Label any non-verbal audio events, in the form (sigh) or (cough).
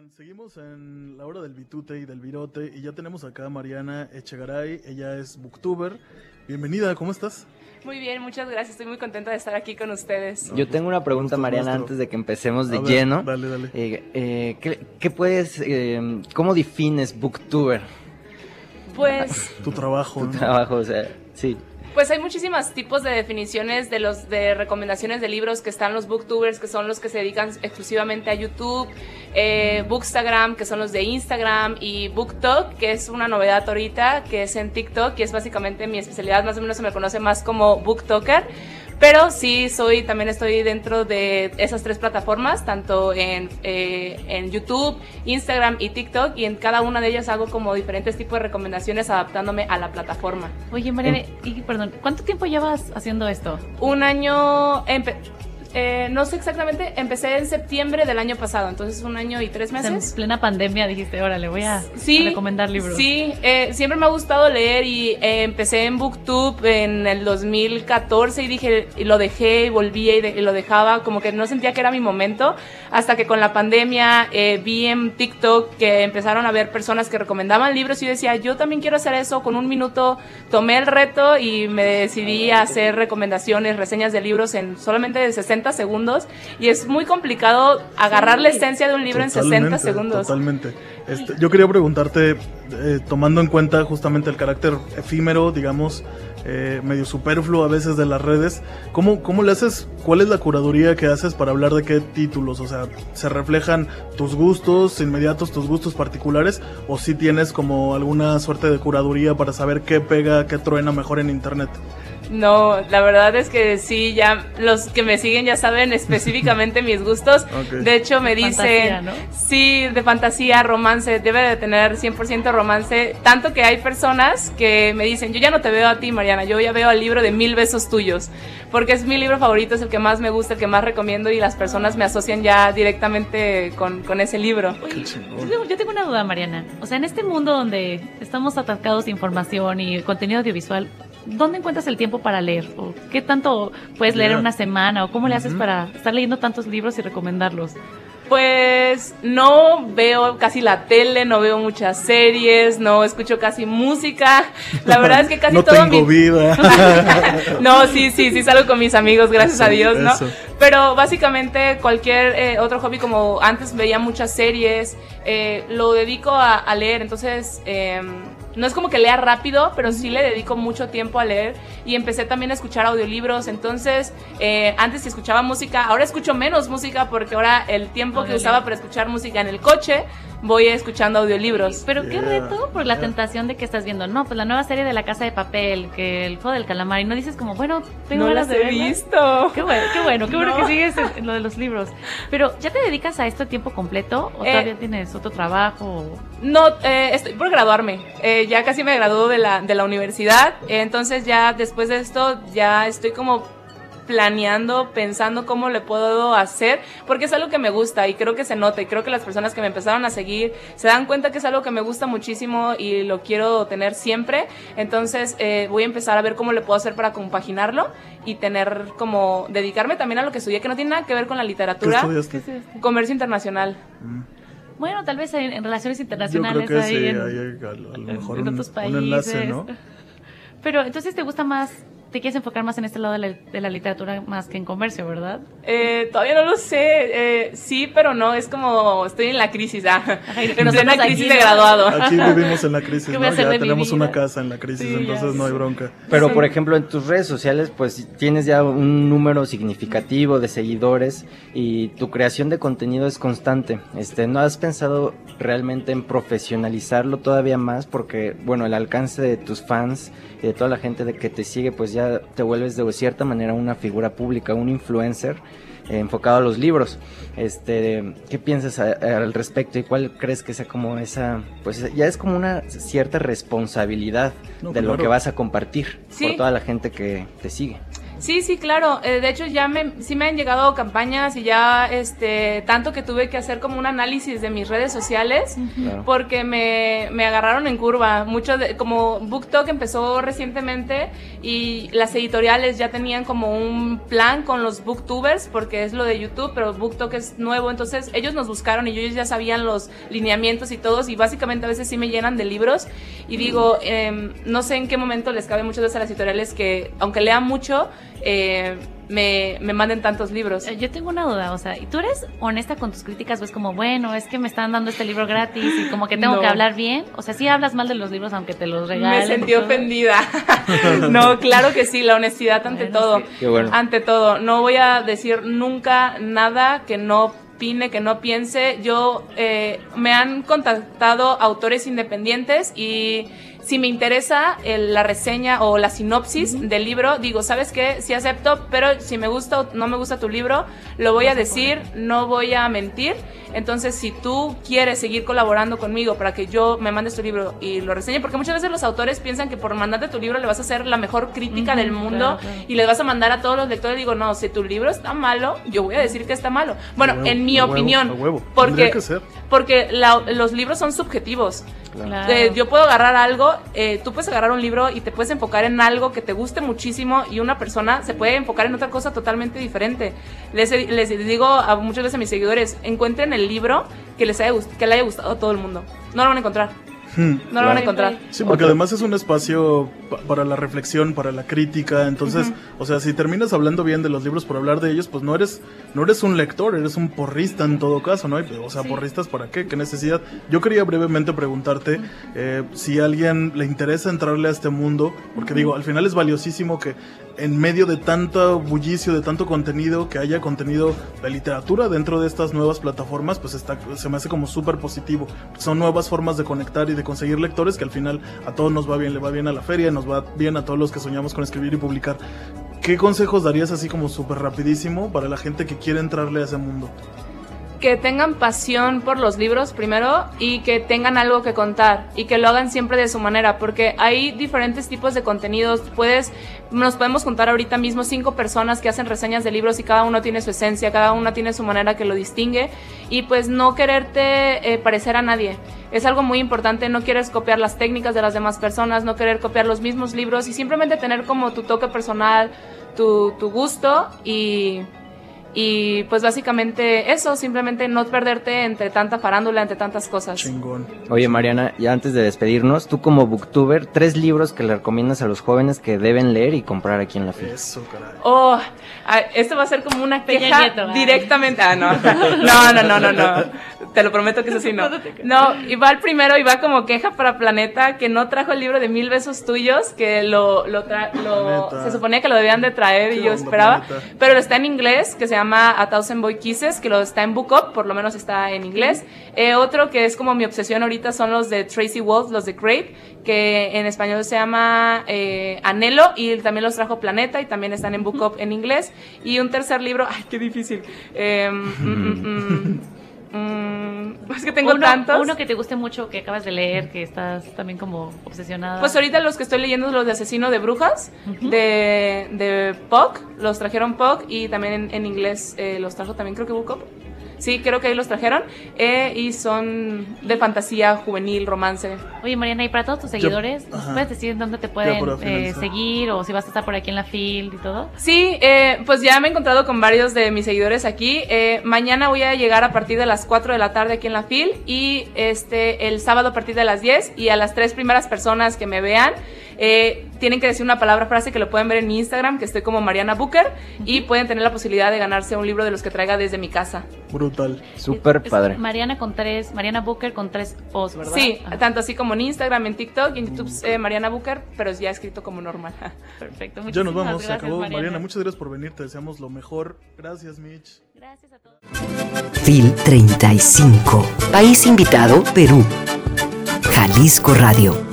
Oigan, seguimos en la hora del bitute y del virote y ya tenemos acá a Mariana Echegaray, ella es booktuber. Bienvenida, ¿cómo estás? Muy bien, muchas gracias. Estoy muy contenta de estar aquí con ustedes. Yo tengo una pregunta, Mariana, nuestro. antes de que empecemos de ver, lleno. Dale, dale. Eh, eh, ¿qué, qué puedes, eh, cómo defines booktuber? Pues, Tu trabajo, Tu ¿no? trabajo, o sea, sí. Pues hay muchísimos tipos de definiciones de los de recomendaciones de libros que están los booktubers, que son los que se dedican exclusivamente a YouTube, eh, Bookstagram, que son los de Instagram, y BookTok, que es una novedad ahorita, que es en TikTok, y es básicamente mi especialidad, más o menos se me conoce más como BookToker. Pero sí, soy, también estoy dentro de esas tres plataformas, tanto en, eh, en YouTube, Instagram y TikTok, y en cada una de ellas hago como diferentes tipos de recomendaciones adaptándome a la plataforma. Oye, Mariana, y perdón, ¿cuánto tiempo llevas haciendo esto? Un año, eh, no sé exactamente, empecé en septiembre del año pasado, entonces un año y tres sea, en meses. plena pandemia dijiste, órale, voy a Sí, recomendar libros. Sí, eh, siempre me ha gustado leer y eh, empecé en BookTube en el 2014 y dije, y lo dejé y volvía y, de- y lo dejaba, como que no sentía que era mi momento, hasta que con la pandemia eh, vi en TikTok que empezaron a ver personas que recomendaban libros y yo decía, yo también quiero hacer eso, con un minuto tomé el reto y me decidí a hacer recomendaciones, reseñas de libros en solamente de 60 segundos y es muy complicado agarrar la esencia de un libro en 60 Totalmente, segundos. Totalmente. Este, yo quería preguntarte, eh, tomando en cuenta justamente el carácter efímero, digamos, eh, medio superfluo a veces de las redes, ¿cómo, ¿cómo le haces? ¿Cuál es la curaduría que haces para hablar de qué títulos? O sea, ¿se reflejan tus gustos inmediatos, tus gustos particulares? ¿O si tienes como alguna suerte de curaduría para saber qué pega, qué truena mejor en internet? No, la verdad es que sí, ya los que me siguen ya saben (laughs) específicamente mis gustos. De hecho, me Fantasía, dicen, ¿no? sí, de fantasía, romance, debe de tener 100% romance. Tanto que hay personas que me dicen, yo ya no te veo a ti, Mariana, yo ya veo al libro de mil besos tuyos. Porque es mi libro favorito, es el que más me gusta, el que más recomiendo y las personas me asocian ya directamente con, con ese libro. Oye, yo tengo- yo tengo una duda, Mariana. O sea, en este mundo donde estamos atacados de información y contenido audiovisual, ¿dónde encuentras el tiempo para leer? ¿O qué tanto puedes leer en una semana? ¿O cómo le haces para estar leyendo tantos libros y recomendarlos? Pues no veo casi la tele, no veo muchas series, no escucho casi música. La verdad es que (laughs) casi no todo tengo mi... vida. (laughs) no, sí, sí, sí salgo con mis amigos, gracias Eso, a Dios, ¿no? eso. Pero básicamente cualquier eh, otro hobby, como antes veía muchas series, eh, lo dedico a, a leer, entonces eh, no es como que lea rápido, pero sí le dedico mucho tiempo a leer y empecé también a escuchar audiolibros, entonces eh, antes escuchaba música, ahora escucho menos música porque ahora el tiempo que usaba para escuchar música en el coche, voy escuchando audiolibros. Pero qué reto por la yeah. tentación de que estás viendo, no, pues la nueva serie de La Casa de Papel, que el juego del calamar, y no dices como, bueno, tengo no las de he verla. visto. Qué bueno, qué bueno, qué bueno (laughs) No. que sigues en, lo de los libros. Pero, ¿ya te dedicas a esto a tiempo completo? ¿O Eh, todavía tienes otro trabajo? No, eh, estoy por graduarme. Eh, ya casi me graduó de la, de la universidad. Eh, entonces ya después de esto ya estoy como planeando, pensando cómo le puedo hacer, porque es algo que me gusta y creo que se nota y creo que las personas que me empezaron a seguir se dan cuenta que es algo que me gusta muchísimo y lo quiero tener siempre. Entonces eh, voy a empezar a ver cómo le puedo hacer para compaginarlo y tener como dedicarme también a lo que estudié, que no tiene nada que ver con la ¿Qué literatura. estudiaste? ¿Qué es este? Comercio internacional. Bueno, tal vez en, en relaciones Yo internacionales creo que ahí sí, en, hay, a lo mejor en un, otros un países. enlace, ¿no? Pero entonces te gusta más, te quieres enfocar más en este lado de la, de la literatura más que en comercio, ¿verdad? Eh, todavía no lo sé, eh, sí, pero no, es como estoy en la crisis, ah, y (laughs) en plena aquí, crisis ¿no? de graduado. Aquí vivimos en la crisis, ¿Qué ¿no? Ya tenemos una casa en la crisis, Sí, entonces no hay bronca. Pero, por ejemplo, en tus redes sociales, pues tienes ya un número significativo de seguidores y tu creación de contenido es constante. Este, ¿No has pensado realmente en profesionalizarlo todavía más? Porque, bueno, el alcance de tus fans y de toda la gente de que te sigue, pues ya te vuelves de cierta manera una figura pública, un influencer eh, enfocado a los libros. Este, ¿qué piensas a- al respecto y cuál crees que sea como esa, pues ya es como una cierta responsabilidad No, de lo que vas a compartir Sí. por toda la gente que te sigue? Sí, sí, claro. Eh, de hecho, ya me, sí me han llegado campañas y ya, este, tanto que tuve que hacer como un análisis de mis redes sociales Claro. porque me, me agarraron en curva. Mucho de, como BookTok empezó recientemente y las editoriales ya tenían como un plan con los booktubers porque es lo de YouTube, pero BookTok es nuevo. Entonces, ellos nos buscaron y ellos ya sabían los lineamientos y todos y básicamente a veces sí me llenan de libros y digo, em, no sé en qué momento les cabe muchas veces a las editoriales que, aunque lean mucho, eh, me, me manden tantos libros. Eh, Yo tengo una duda, o sea, ¿y tú eres honesta con tus críticas? ¿Ves como, bueno, es que me están dando este libro gratis y como que tengo No. que hablar bien? O sea, ¿sí hablas mal de los libros aunque te los regalen? Me sentí ofendida. (laughs) (laughs) no, claro que sí, la honestidad ante Bueno, todo. sí. Qué bueno. Ante todo, no voy a decir nunca nada que no opine, que no piense. Yo eh, me han contactado autores independientes y si me interesa el- la reseña o la sinopsis del libro, digo, ¿sabes qué? Sí acepto, pero si me gusta o no me gusta tu libro, lo voy a decir, no voy a mentir. Entonces, si tú quieres seguir colaborando conmigo para que yo me mandes tu libro y lo reseñe, porque muchas veces los autores piensan que por mandarte tu libro le vas a hacer la mejor crítica Ujú, del mundo claro, claro. y les vas a mandar a todos los lectores. Digo, no, si tu libro está malo, yo voy a decir que está malo. Bueno, en mi huevo, opinión, porque, que ser. porque la- los libros son subjetivos. Claro. Eh, yo puedo agarrar algo, eh, tú puedes agarrar un libro y te puedes enfocar en algo que te guste muchísimo y una persona se puede enfocar en otra cosa totalmente diferente. Les, les digo a muchas veces a mis seguidores, encuentren el libro que les haya, que le haya gustado a todo el mundo. No lo van a encontrar. Hmm. No lo van a encontrar. Sí, porque además es un espacio pa- para la reflexión, para la crítica. Entonces, o sea, si terminas hablando bien de los libros por hablar de ellos, pues no eres, no eres un lector, eres un porrista en todo caso, ¿no? O sea, porristas para qué, qué necesidad. Yo quería brevemente preguntarte eh, si a alguien le interesa entrarle a este mundo, porque digo, al final es valiosísimo que en medio de tanto bullicio, de tanto contenido, que haya contenido de literatura dentro de estas nuevas plataformas, pues se me hace como súper positivo. Son nuevas formas de conectar y de conseguir lectores que al final a todos nos va bien, le va bien a la feria, nos va bien a todos los que soñamos con escribir y publicar. ¿Qué consejos darías así como súper rapidísimo para la gente que quiere entrarle a ese mundo? Que tengan pasión por los libros primero y que tengan algo que contar y que lo hagan siempre de su manera porque hay diferentes tipos de contenidos. Puedes nos podemos contar ahorita mismo cinco personas que hacen reseñas de libros y cada uno tiene su esencia cada una tiene su manera que lo distingue y pues no quererte eh, parecer a nadie. Es algo muy importante no quieres copiar las técnicas de las demás personas no querer copiar los mismos libros y simplemente tener como tu toque personal tu gusto y y pues básicamente eso, simplemente no perderte entre tanta farándula, entre tantas cosas. Chingón. Oye Mariana, y antes de despedirnos, tú como booktuber, tres libros que le recomiendas a los jóvenes que deben leer y comprar aquí en la FIL. Eso, caray. Oh, esto va a ser como una queja Nieto, directamente. Ah, no. No, no, no, no, no. Te lo prometo que eso sí no. No, y va el primero y va como queja para Planeta que no trajo el libro de mil besos tuyos, que lo, lo, tra- lo- se suponía que lo debían de traer y ¿Qué yo onda, esperaba. Planeta? Pero está en inglés, que se llama A Thousand Boy Kisses, que lo está en Book Up, por lo menos está en inglés. Eh, otro que es como mi obsesión ahorita son los de Tracy Wolf, los de Crave, que en español se llama eh, Anhelo y también los trajo Planeta y también están en Book Up en inglés. Y un tercer libro, ay, qué difícil. Eh, mm, mm, mm, (laughs) mm, es que tengo uno, tantos. Uno que te guste mucho, que acabas de leer, que estás también como obsesionada. Pues ahorita los que estoy leyendo son los de Asesino de Brujas, de, de Puck, los trajeron Puck y también en, en inglés eh, los trajo también creo que Book Up. Sí, creo que ahí los trajeron eh, y son de fantasía juvenil, romance. Oye, Mariana, y para todos tus seguidores, ¿nos ajá. puedes decir dónde te pueden eh, seguir o si vas a estar por aquí en la field y todo? Sí, eh, pues ya me he encontrado con varios de mis seguidores aquí. Eh, mañana voy a llegar a partir de las 4 de la tarde aquí en la FIL y este el sábado a partir de las 10 y a las tres primeras personas que me vean eh, tienen que decir una palabra frase que lo pueden ver en mi Instagram, que estoy como Mariana Booker y pueden tener la posibilidad de ganarse un libro de los que traiga desde mi casa. Brutal. Súper padre. Mariana con tres, Mariana Booker con tres O's, ¿verdad? Sí, Ajá. tanto así como en Instagram, en TikTok y en YouTube eh, Mariana Booker, pero ya escrito como normal. (laughs) Perfecto. Ya nos vamos, se acabó. Mariana. muchas gracias por venir, te deseamos lo mejor. Gracias, Mitch. Gracias a todos. FIL 35. País invitado, Perú. Jalisco Radio.